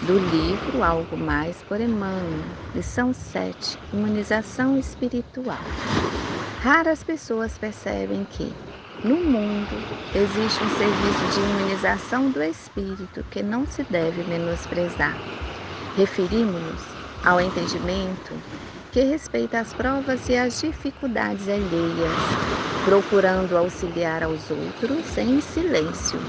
do livro Algo Mais por Emmanuel, lição 7, Imunização Espiritual. Raras pessoas percebem que, no mundo, existe um serviço de imunização do espírito que não se deve menosprezar. Referimos-nos ao entendimento que respeita as provas e as dificuldades alheias, procurando auxiliar aos outros em silêncio,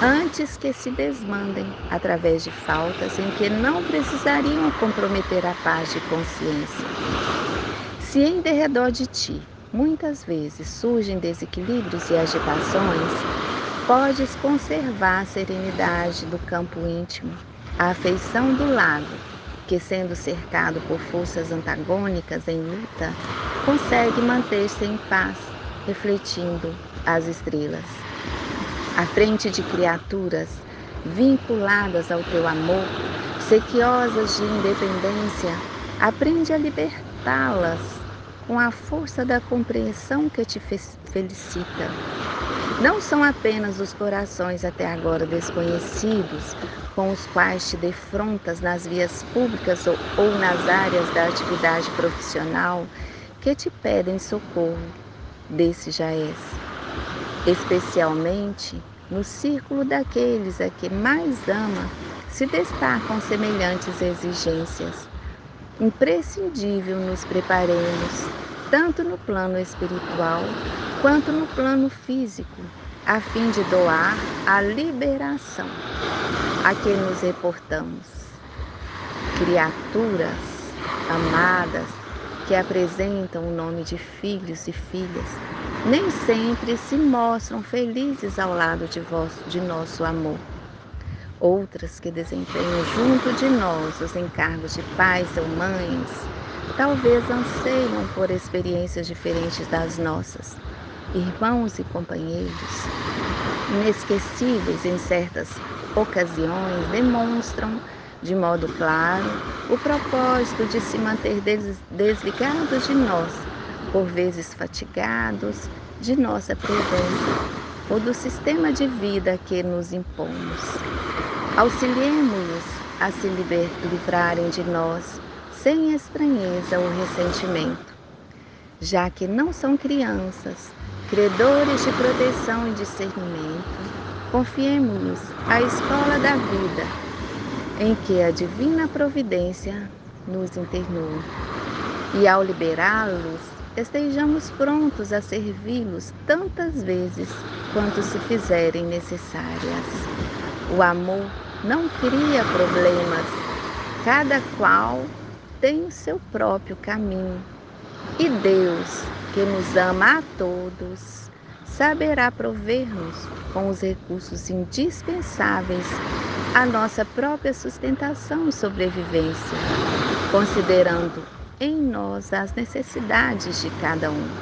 antes que se desmandem através de faltas em que não precisariam comprometer a paz de consciência. Se em derredor de ti muitas vezes surgem desequilíbrios e agitações, podes conservar a serenidade do campo íntimo, a afeição do lado, que sendo cercado por forças antagônicas em luta, consegue manter-se em paz, refletindo as estrelas. À frente de criaturas vinculadas ao teu amor, sequiosas de independência, aprende a libertá-las com a força da compreensão que te felicita. Não são apenas os corações até agora desconhecidos com os quais te defrontas nas vias públicas ou, ou nas áreas da atividade profissional que te pedem socorro, desse já és. Especialmente no círculo daqueles a que mais ama, se destacam semelhantes exigências imprescindível nos preparemos, tanto no plano espiritual quanto no plano físico, a fim de doar a liberação a que nos reportamos. Criaturas amadas que apresentam o nome de filhos e filhas, nem sempre se mostram felizes ao lado de, vosso, de nosso amor outras que desempenham junto de nós os encargos de pais ou mães, talvez anseiam por experiências diferentes das nossas. Irmãos e companheiros, inesquecíveis em certas ocasiões, demonstram de modo claro o propósito de se manter desligados de nós, por vezes fatigados de nossa presença ou do sistema de vida que nos impomos. Auxiliemos-los a se livrarem de nós sem estranheza ou ressentimento, já que não são crianças, credores de proteção e discernimento, confiemos-nos à escola da vida, em que a divina providência nos internou. E ao liberá-los, estejamos prontos a servi-los tantas vezes quanto se fizerem necessárias. O amor não cria problemas, cada qual tem o seu próprio caminho. E Deus, que nos ama a todos, saberá prover-nos com os recursos indispensáveis à nossa própria sustentação e sobrevivência, considerando em nós as necessidades de cada um.